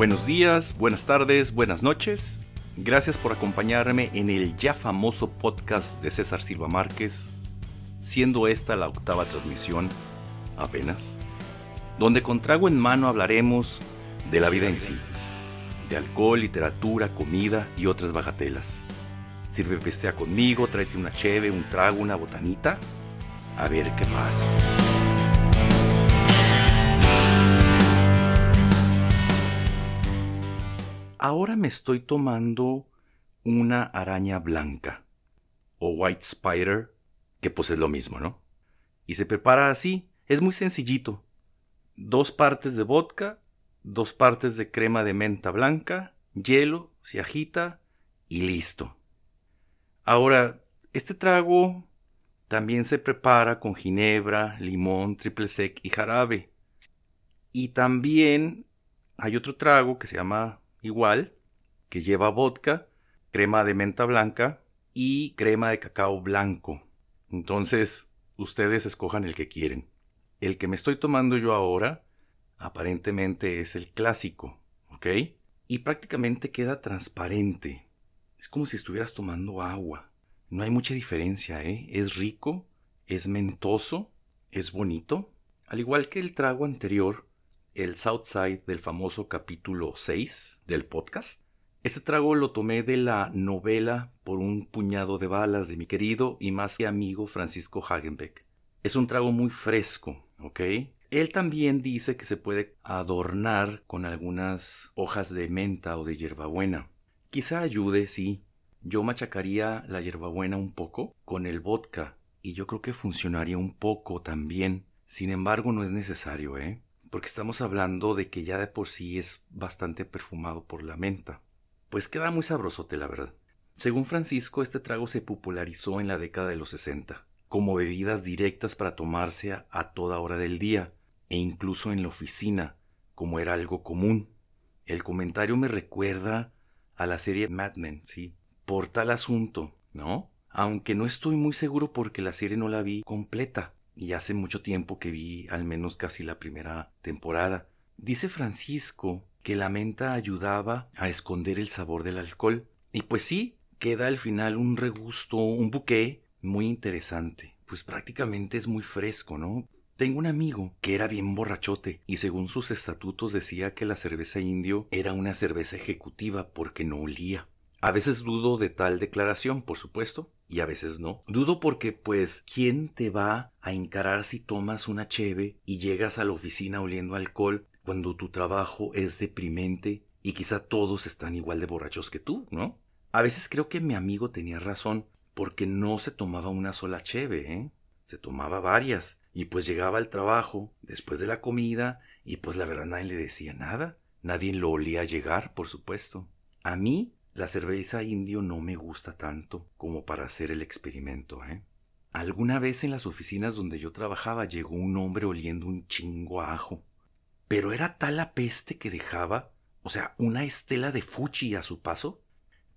Buenos días, buenas tardes, buenas noches. Gracias por acompañarme en el ya famoso podcast de César Silva Márquez, siendo esta la octava transmisión, apenas, donde con trago en mano hablaremos de la vida en sí, de alcohol, literatura, comida y otras bagatelas. Sirve festea conmigo, tráete una cheve, un trago, una botanita, a ver qué pasa. Ahora me estoy tomando una araña blanca o white spider, que pues es lo mismo, ¿no? Y se prepara así, es muy sencillito. Dos partes de vodka, dos partes de crema de menta blanca, hielo, se agita y listo. Ahora, este trago también se prepara con ginebra, limón, triple sec y jarabe. Y también hay otro trago que se llama igual, que lleva vodka, crema de menta blanca y crema de cacao blanco. Entonces, ustedes escojan el que quieren. El que me estoy tomando yo ahora, aparentemente es el clásico, ¿ok? Y prácticamente queda transparente. Es como si estuvieras tomando agua. No hay mucha diferencia, ¿eh? Es rico, es mentoso, es bonito. Al igual que el trago anterior, el Southside del famoso capítulo 6 del podcast. Este trago lo tomé de la novela Por un puñado de balas de mi querido y más que amigo Francisco Hagenbeck. Es un trago muy fresco, ¿ok? Él también dice que se puede adornar con algunas hojas de menta o de hierbabuena. Quizá ayude, sí. Yo machacaría la hierbabuena un poco con el vodka y yo creo que funcionaría un poco también. Sin embargo, no es necesario, ¿eh? Porque estamos hablando de que ya de por sí es bastante perfumado por la menta. Pues queda muy sabrosote, la verdad. Según Francisco, este trago se popularizó en la década de los 60, como bebidas directas para tomarse a, toda hora del día, e incluso en la oficina, como era algo común. El comentario me recuerda a la serie Mad Men, sí, por tal asunto, ¿no? Aunque no estoy muy seguro porque la serie no la vi completa y hace mucho tiempo que vi al menos casi la primera temporada. Dice Francisco que la menta ayudaba a esconder el sabor del alcohol. Y pues sí, queda al final un regusto, un buque muy interesante. Pues prácticamente es muy fresco, ¿no? Tengo un amigo que era bien borrachote y según sus estatutos decía que la cerveza indio era una cerveza ejecutiva porque no olía. A veces dudo de tal declaración, por supuesto, y a veces no. Dudo porque, pues, ¿quién te va a encarar si tomas una cheve y llegas a la oficina oliendo alcohol cuando tu trabajo es deprimente y quizá todos están igual de borrachos que tú, ¿no? A veces creo que mi amigo tenía razón, porque no se tomaba una sola cheve, ¿eh? Se tomaba varias, y pues llegaba al trabajo, después de la comida, y pues la verdad nadie le decía nada. Nadie lo olía llegar, por supuesto. A mí la cerveza indio no me gusta tanto como para hacer el experimento, ¿eh? Alguna vez en las oficinas donde yo trabajaba llegó un hombre oliendo un chingo a ajo. Pero era tal la peste que dejaba, o sea, una estela de fuchi a su paso,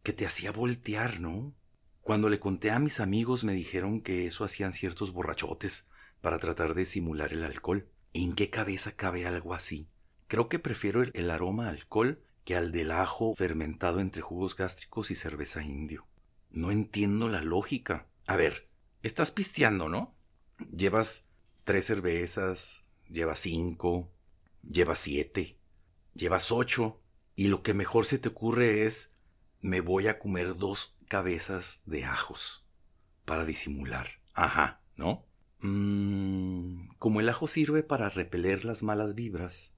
que te hacía voltear, ¿no? Cuando le conté a mis amigos me dijeron que eso hacían ciertos borrachotes para tratar de simular el alcohol. ¿En qué cabeza cabe algo así? Creo que prefiero el, el aroma alcohol que al del ajo fermentado entre jugos gástricos y cerveza indio. No entiendo la lógica. A ver, estás pisteando, ¿no? Llevas tres cervezas, llevas cinco, llevas siete, llevas ocho, y lo que mejor se te ocurre es me voy a comer dos cabezas de ajos para disimular. Ajá, ¿no? Mmm, como el ajo sirve para repeler las malas vibras,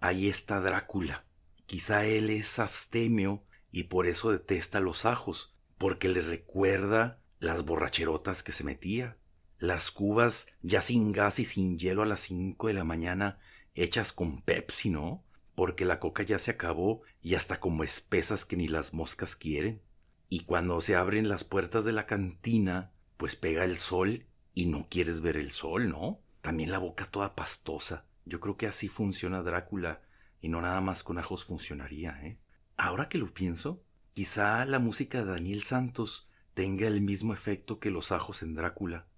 ahí está Drácula Quizá él es abstemio y por eso detesta los ajos, porque le recuerda las borracherotas que se metía, las cubas ya sin gas y sin hielo a las cinco de la mañana hechas con Pepsi, ¿no? Porque la coca ya se acabó y hasta como espesas que ni las moscas quieren. Y cuando se abren las puertas de la cantina, pues pega el sol y no quieres ver el sol, ¿no? También la boca toda pastosa. Yo creo que así funciona Drácula y no nada más con ajos funcionaría, ¿eh? Ahora que lo pienso, quizá la música de Daniel Santos tenga el mismo efecto que los ajos en Drácula.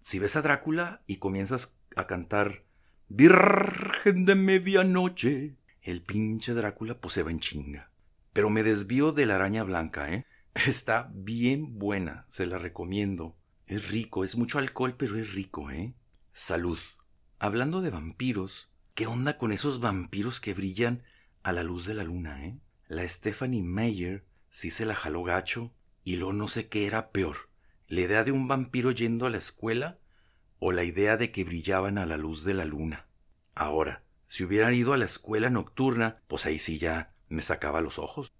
Si ves a Drácula y comienzas a cantar Virgen de medianoche, el pinche Drácula pues se va en chinga. Pero me desvío de la araña blanca, ¿eh? Está bien buena, se la recomiendo. Es rico, es mucho alcohol, pero es rico, ¿eh? Salud. Hablando de vampiros, ¿qué onda con esos vampiros que brillan a la luz de la luna, eh? La Stephanie Meyer sí se la jaló gacho y lo no sé qué era peor, la idea de un vampiro yendo a la escuela o la idea de que brillaban a la luz de la luna. Ahora, si hubieran ido a la escuela nocturna, pues ahí sí ya me sacaba los ojos.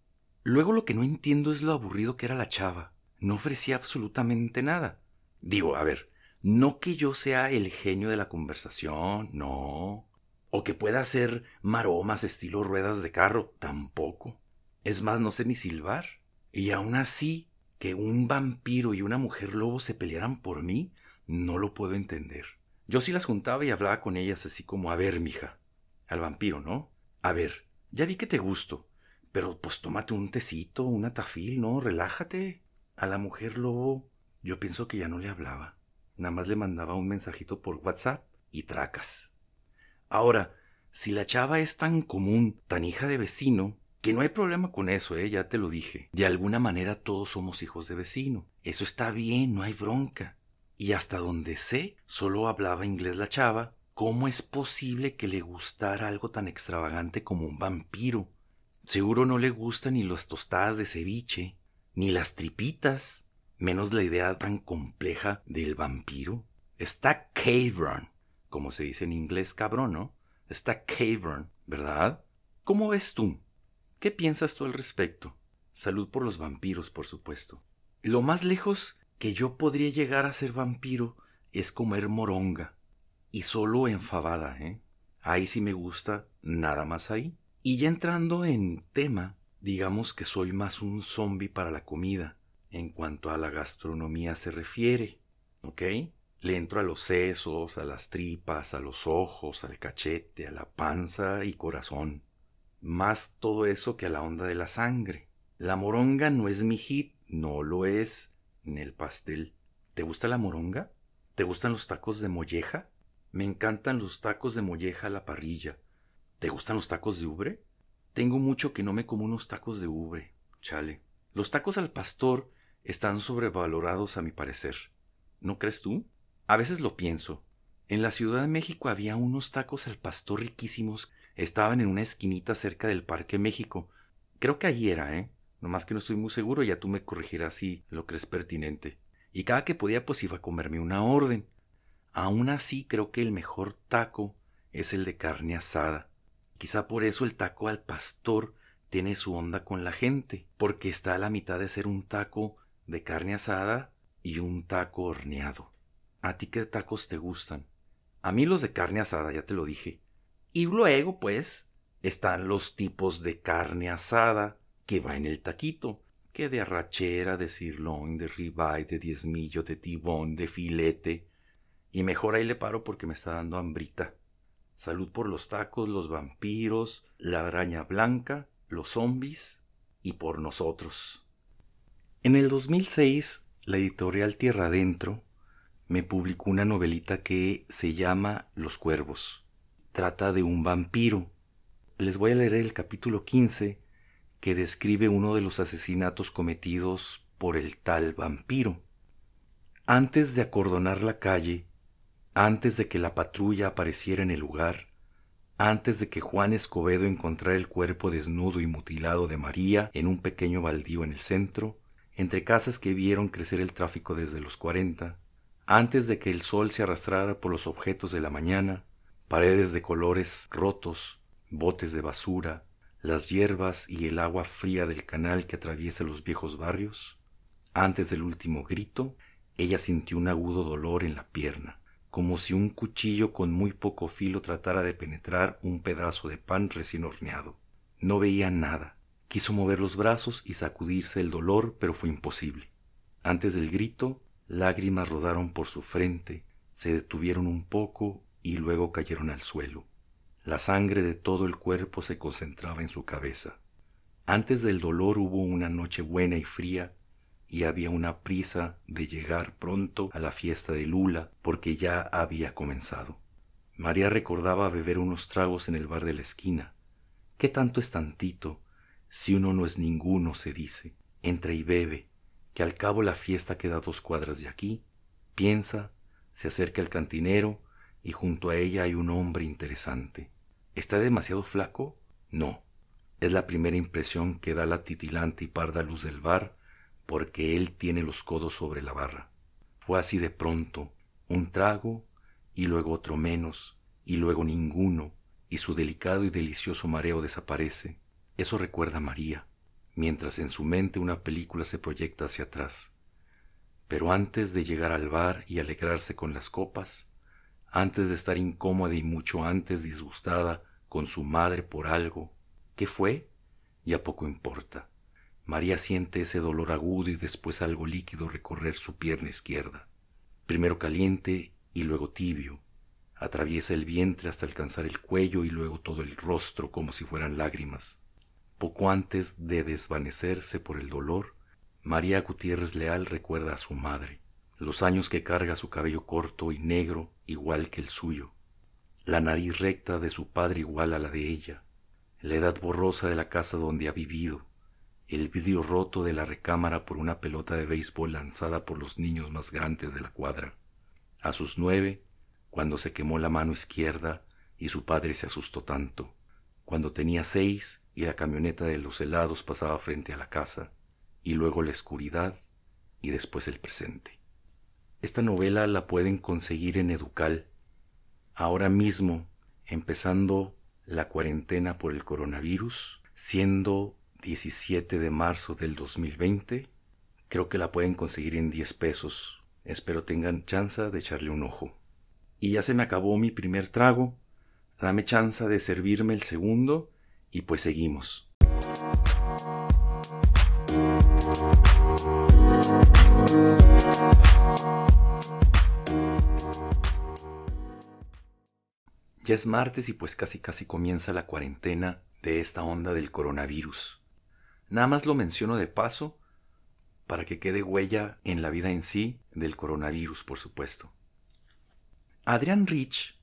Luego lo que no entiendo es lo aburrido que era la chava. No ofrecía absolutamente nada. Digo, a ver, no que yo sea el genio de la conversación, no. O que pueda hacer maromas estilo ruedas de carro, tampoco. Es más, no sé ni silbar. Y aún así, que un vampiro y una mujer lobo se pelearan por mí, no lo puedo entender. Yo sí las juntaba y hablaba con ellas así como, a ver, mija, al vampiro, ¿no? A ver, ya vi que te gusto, pero pues tómate un tecito, una tafil, ¿no? Relájate. A la mujer lobo, yo pienso que ya no le hablaba. Nada más le mandaba un mensajito por WhatsApp y tracas. Ahora, si la chava es tan común, tan hija de vecino, que no hay problema con eso, ¿eh? ya te lo dije. De alguna manera todos somos hijos de vecino. Eso está bien, no hay bronca. Y hasta donde sé, solo hablaba inglés la chava. ¿Cómo es posible que le gustara algo tan extravagante como un vampiro? Seguro no le gustan ni las tostadas de ceviche, ni las tripitas, menos la idea tan compleja del vampiro. Está cavern, como se dice en inglés cabrón, ¿no? Está cavern, ¿verdad? ¿Cómo ves tú? ¿Qué piensas tú al respecto? Salud por los vampiros, por supuesto. Lo más lejos que yo podría llegar a ser vampiro es comer moronga. Y solo enfabada, ¿eh? Ahí sí me gusta, nada más ahí. Y ya entrando en tema, digamos que soy más un zombie para la comida en cuanto a la gastronomía se refiere, ¿ok? Le entro a los sesos, a las tripas, a los ojos, al cachete, a la panza y corazón. Más todo eso que a la onda de la sangre. La moronga no es mi hit, no lo es, ni el pastel. ¿Te gusta la moronga? ¿Te gustan los tacos de molleja? Me encantan los tacos de molleja a la parrilla. ¿Te gustan los tacos de ubre? Tengo mucho que no me como unos tacos de ubre. Chale. Los tacos al pastor están sobrevalorados a mi parecer. ¿No crees tú? A veces lo pienso. En la Ciudad de México había unos tacos al pastor riquísimos. Estaban en una esquinita cerca del Parque México. Creo que allí era, ¿eh? Nomás que no estoy muy seguro, ya tú me corregirás si lo crees pertinente. Y cada que podía, pues iba a comerme una orden. Aún así, creo que el mejor taco es el de carne asada. Quizá por eso el taco al pastor tiene su onda con la gente, porque está a la mitad de ser un taco de carne asada y un taco horneado. ¿A ti qué tacos te gustan? A mí los de carne asada, ya te lo dije. Y luego, pues, están los tipos de carne asada que va en el taquito, que de arrachera, de sirloin, de ribeye, de diezmillo, de tibón, de filete. Y mejor ahí le paro porque me está dando hambrita. Salud por los tacos, los vampiros, la araña blanca, los zombies y por nosotros. En el 2006, la editorial Tierra Adentro me publicó una novelita que se llama Los Cuervos. Trata de un vampiro. Les voy a leer el capítulo 15 que describe uno de los asesinatos cometidos por el tal vampiro. Antes de acordonar la calle, antes de que la patrulla apareciera en el lugar, antes de que Juan Escobedo encontrara el cuerpo desnudo y mutilado de María en un pequeño baldío en el centro, entre casas que vieron crecer el tráfico desde los cuarenta, antes de que el sol se arrastrara por los objetos de la mañana, paredes de colores rotos, botes de basura, las hierbas y el agua fría del canal que atraviesa los viejos barrios, antes del último grito, ella sintió un agudo dolor en la pierna, como si un cuchillo con muy poco filo tratara de penetrar un pedazo de pan recién horneado. No veía nada, Quiso mover los brazos y sacudirse el dolor, pero fue imposible. Antes del grito, lágrimas rodaron por su frente, se detuvieron un poco y luego cayeron al suelo. La sangre de todo el cuerpo se concentraba en su cabeza. Antes del dolor hubo una noche buena y fría, y había una prisa de llegar pronto a la fiesta de Lula, porque ya había comenzado. María recordaba beber unos tragos en el bar de la esquina, ¿Qué tanto es tantito si uno no es ninguno, se dice? Entra y bebe, que al cabo la fiesta queda dos cuadras de aquí. Piensa, se acerca al cantinero y junto a ella hay un hombre interesante. ¿Está demasiado flaco? No. Es la primera impresión que da la titilante y parda luz del bar porque él tiene los codos sobre la barra. Fue así de pronto, un trago y luego otro menos y luego ninguno y su delicado y delicioso mareo desaparece. Eso recuerda a María, mientras en su mente una película se proyecta hacia atrás. Pero antes de llegar al bar y alegrarse con las copas, antes de estar incómoda y mucho antes disgustada con su madre por algo, ¿qué fue? Ya poco importa. María siente ese dolor agudo y después algo líquido recorrer su pierna izquierda, primero caliente y luego tibio, atraviesa el vientre hasta alcanzar el cuello y luego todo el rostro como si fueran lágrimas. Poco antes de desvanecerse por el dolor, María Gutiérrez Leal recuerda a su madre, los años que carga su cabello corto y negro igual que el suyo, la nariz recta de su padre igual a la de ella, la edad borrosa de la casa donde ha vivido, el vidrio roto de la recámara por una pelota de béisbol lanzada por los niños más grandes de la cuadra. A sus nueve, cuando se quemó la mano izquierda y su padre se asustó tanto, cuando tenía seis y la camioneta de los helados pasaba frente a la casa, y luego la oscuridad y después el presente. Esta novela la pueden conseguir en Educal, ahora mismo, empezando la cuarentena por el coronavirus, siendo 17 de marzo del 2020. Creo que la pueden conseguir en 10 pesos. Espero tengan chance de echarle un ojo y ya se me acabó mi primer trago. Dame chance de servirme el segundo y pues seguimos. Ya es martes y pues casi casi comienza la cuarentena de esta onda del coronavirus. Nada más lo menciono de paso para que quede huella en la vida en sí del coronavirus, por supuesto. Adrian Rich,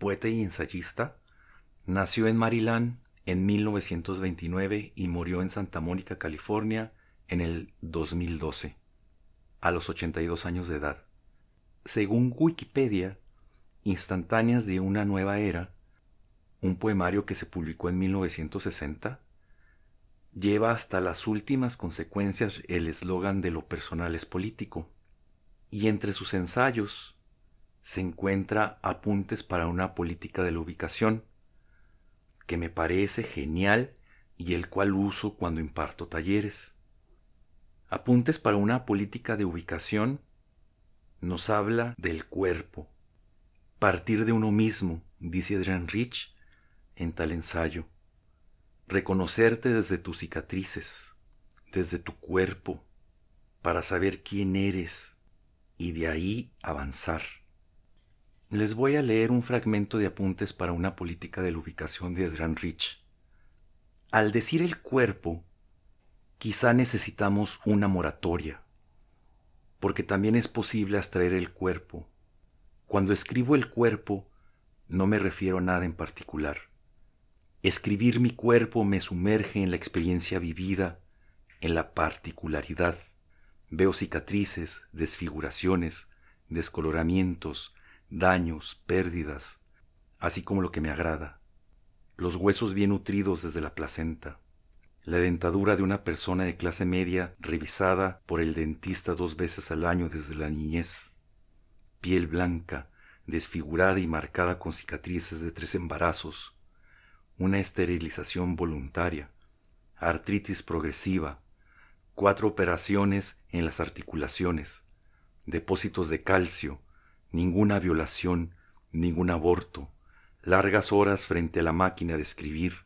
poeta y ensayista, nació en Maryland en 1929 y murió en Santa Mónica, California, en el 2012, a los 82 años de edad. Según Wikipedia, Instantáneas de una nueva era, un poemario que se publicó en 1960, lleva hasta las últimas consecuencias el eslogan de lo personal es político, y entre sus ensayos se encuentra Apuntes para una política de la ubicación, que me parece genial y el cual uso cuando imparto talleres. Apuntes para una política de ubicación nos habla del cuerpo, partir de uno mismo, dice Adrian Rich en tal ensayo, reconocerte desde tus cicatrices, desde tu cuerpo, para saber quién eres y de ahí avanzar. Les voy a leer un fragmento de apuntes para una política de la ubicación de Adrian Rich. Al decir el cuerpo, quizá necesitamos una moratoria, porque también es posible abstraer el cuerpo. Cuando escribo el cuerpo, no me refiero a nada en particular. Escribir mi cuerpo me sumerge en la experiencia vivida, en la particularidad. Veo cicatrices, desfiguraciones, descoloramientos, daños, pérdidas, así como lo que me agrada, los huesos bien nutridos desde la placenta, la dentadura de una persona de clase media revisada por el dentista dos veces al año desde la niñez, piel blanca, desfigurada y marcada con cicatrices de tres embarazos, una esterilización voluntaria, artritis progresiva, cuatro operaciones en las articulaciones, depósitos de calcio, ninguna violación, ningún aborto, largas horas frente a la máquina de escribir,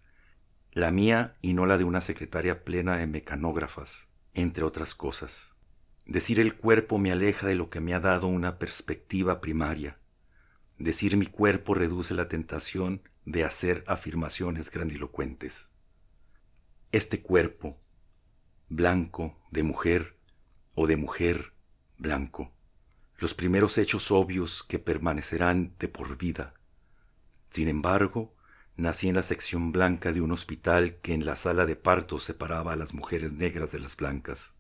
la mía y no la de una secretaria plena de mecanógrafas, entre otras cosas. Decir el cuerpo me aleja de lo que me ha dado una perspectiva primaria. Decir mi cuerpo reduce la tentación de hacer afirmaciones grandilocuentes. Este cuerpo, blanco, de mujer, o de mujer, blanco, los primeros hechos obvios que permanecerán de por vida. Sin embargo, Nací en la sección blanca de un hospital que en la sala de partos separaba a las mujeres negras de las blancas,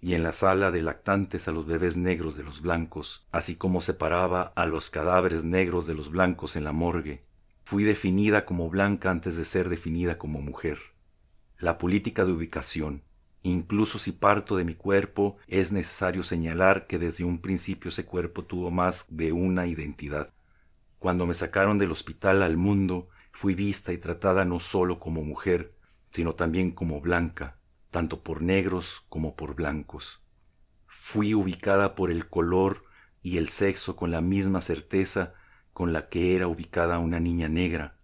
y en la sala de lactantes a los bebés negros de los blancos, así como separaba a los cadáveres negros de los blancos en la morgue. Fui definida como blanca antes de ser definida como mujer. La política de ubicación, incluso si parto de mi cuerpo, es necesario señalar que desde un principio ese cuerpo tuvo más de una identidad. Cuando me sacaron del hospital al mundo, fui vista y tratada no solo como mujer, sino también como blanca, tanto por negros como por blancos. Fui ubicada por el color y el sexo con la misma certeza con la que era ubicada una niña negra,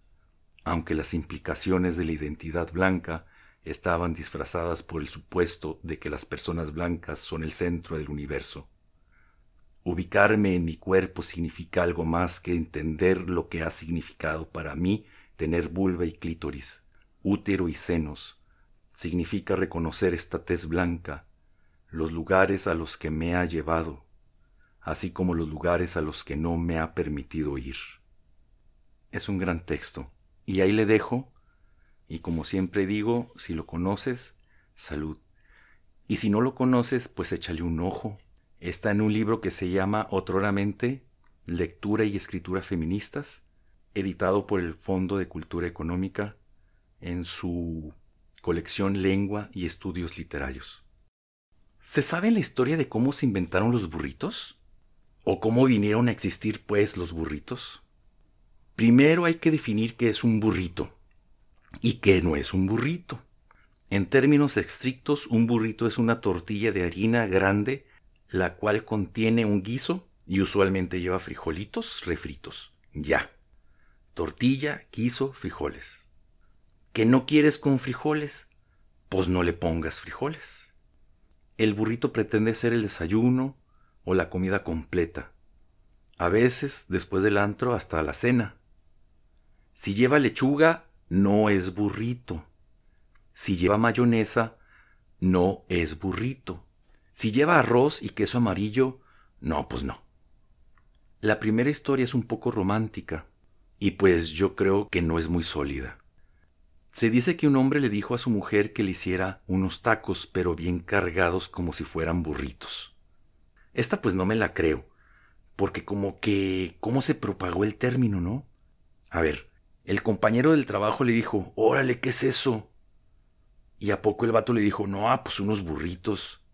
aunque las implicaciones de la identidad blanca estaban disfrazadas por el supuesto de que las personas blancas son el centro del universo. Ubicarme en mi cuerpo significa algo más que entender lo que ha significado para mí tener vulva y clítoris, útero y senos, significa reconocer esta tez blanca, los lugares a los que me ha llevado, así como los lugares a los que no me ha permitido ir. Es un gran texto, y ahí le dejo, y como siempre digo, si lo conoces, salud. Y si no lo conoces, pues échale un ojo. Está en un libro que se llama Otroramente, Lectura y Escritura Feministas, editado por el Fondo de Cultura Económica en su colección Lengua y Estudios Literarios. ¿Se sabe la historia de cómo se inventaron los burritos? ¿O cómo vinieron a existir, pues, los burritos? Primero hay que definir qué es un burrito y qué no es un burrito. En términos estrictos, un burrito es una tortilla de harina grande, la cual contiene un guiso y usualmente lleva frijolitos refritos. Ya tortilla, quiso, frijoles. ¿Que no quieres con frijoles? Pues no le pongas frijoles. El burrito pretende ser el desayuno o la comida completa. A veces, después del antro, hasta la cena. Si lleva lechuga, no es burrito. Si lleva mayonesa, no es burrito. Si lleva arroz y queso amarillo, no, pues no. La primera historia es un poco romántica y pues yo creo que no es muy sólida. Se dice que un hombre le dijo a su mujer que le hiciera unos tacos, pero bien cargados como si fueran burritos. Esta pues no me la creo, porque como que... ¿cómo se propagó el término, no? A ver, el compañero del trabajo le dijo, órale, ¿qué es eso? Y a poco el vato le dijo, no, ah, pues unos burritos.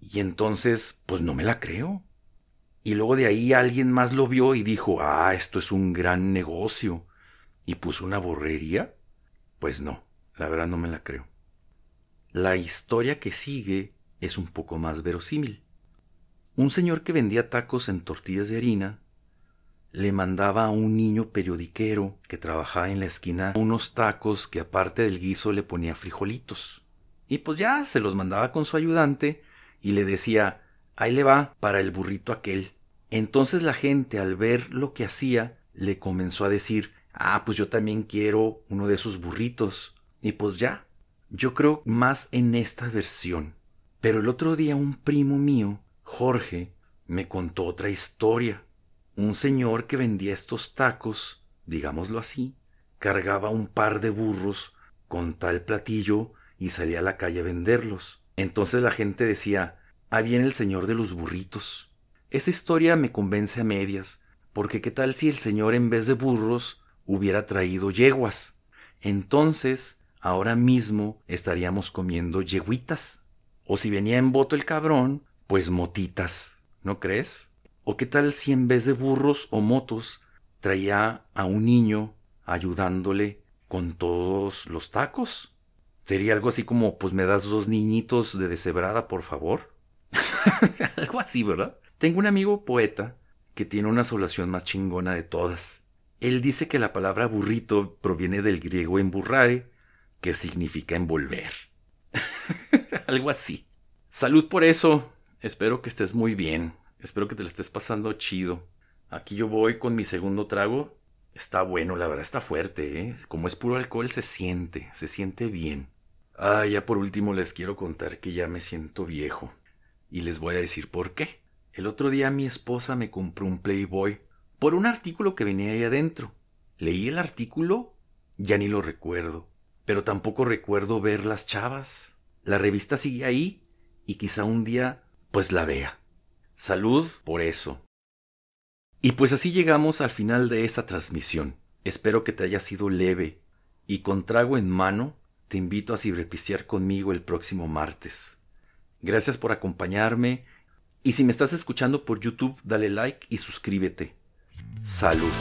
Y entonces, pues no me la creo. Y luego de ahí alguien más lo vio y dijo, ah, esto es un gran negocio. Y puso una borrería. Pues no, la verdad no me la creo. La historia que sigue es un poco más verosímil. Un señor que vendía tacos en tortillas de harina le mandaba a un niño periodiquero que trabajaba en la esquina unos tacos que aparte del guiso le ponía frijolitos. Y pues ya se los mandaba con su ayudante y le decía, Ahí le va para el burrito aquel. Entonces la gente al ver lo que hacía le comenzó a decir, ah, pues yo también quiero uno de esos burritos. Y pues ya, yo creo más en esta versión. Pero el otro día un primo mío, Jorge, me contó otra historia. Un señor que vendía estos tacos, digámoslo así, cargaba un par de burros con tal platillo y salía a la calle a venderlos. Entonces la gente decía, Ah, viene el señor de los burritos. Esa historia me convence a medias, porque qué tal si el señor en vez de burros hubiera traído yeguas. Entonces, ahora mismo estaríamos comiendo yeguitas. O si venía en voto el cabrón, pues motitas, ¿no crees? ¿O qué tal si en vez de burros o motos traía a un niño ayudándole con todos los tacos? Sería algo así como, pues me das dos niñitos de deshebrada, por favor. Algo así, ¿verdad? Tengo un amigo poeta que tiene una solación más chingona de todas. Él dice que la palabra burrito proviene del griego emburrare, que significa envolver. Algo así. Salud por eso. Espero que estés muy bien. Espero que te lo estés pasando chido. Aquí yo voy con mi segundo trago. Está bueno, la verdad está fuerte, ¿eh? Como es puro alcohol, se siente, se siente bien. Ah, ya por último les quiero contar que ya me siento viejo. Y les voy a decir por qué. El otro día mi esposa me compró un Playboy por un artículo que venía ahí adentro. Leí el artículo Ya ni lo recuerdo. Pero tampoco recuerdo ver las chavas. La revista sigue ahí y quizá un día pues la vea. Salud por eso. Y pues así llegamos al final de esta transmisión. Espero que te haya sido leve y con trago en mano te invito a cibrepiciar conmigo el próximo martes. Gracias por acompañarme y si me estás escuchando por YouTube dale like y suscríbete. Salud.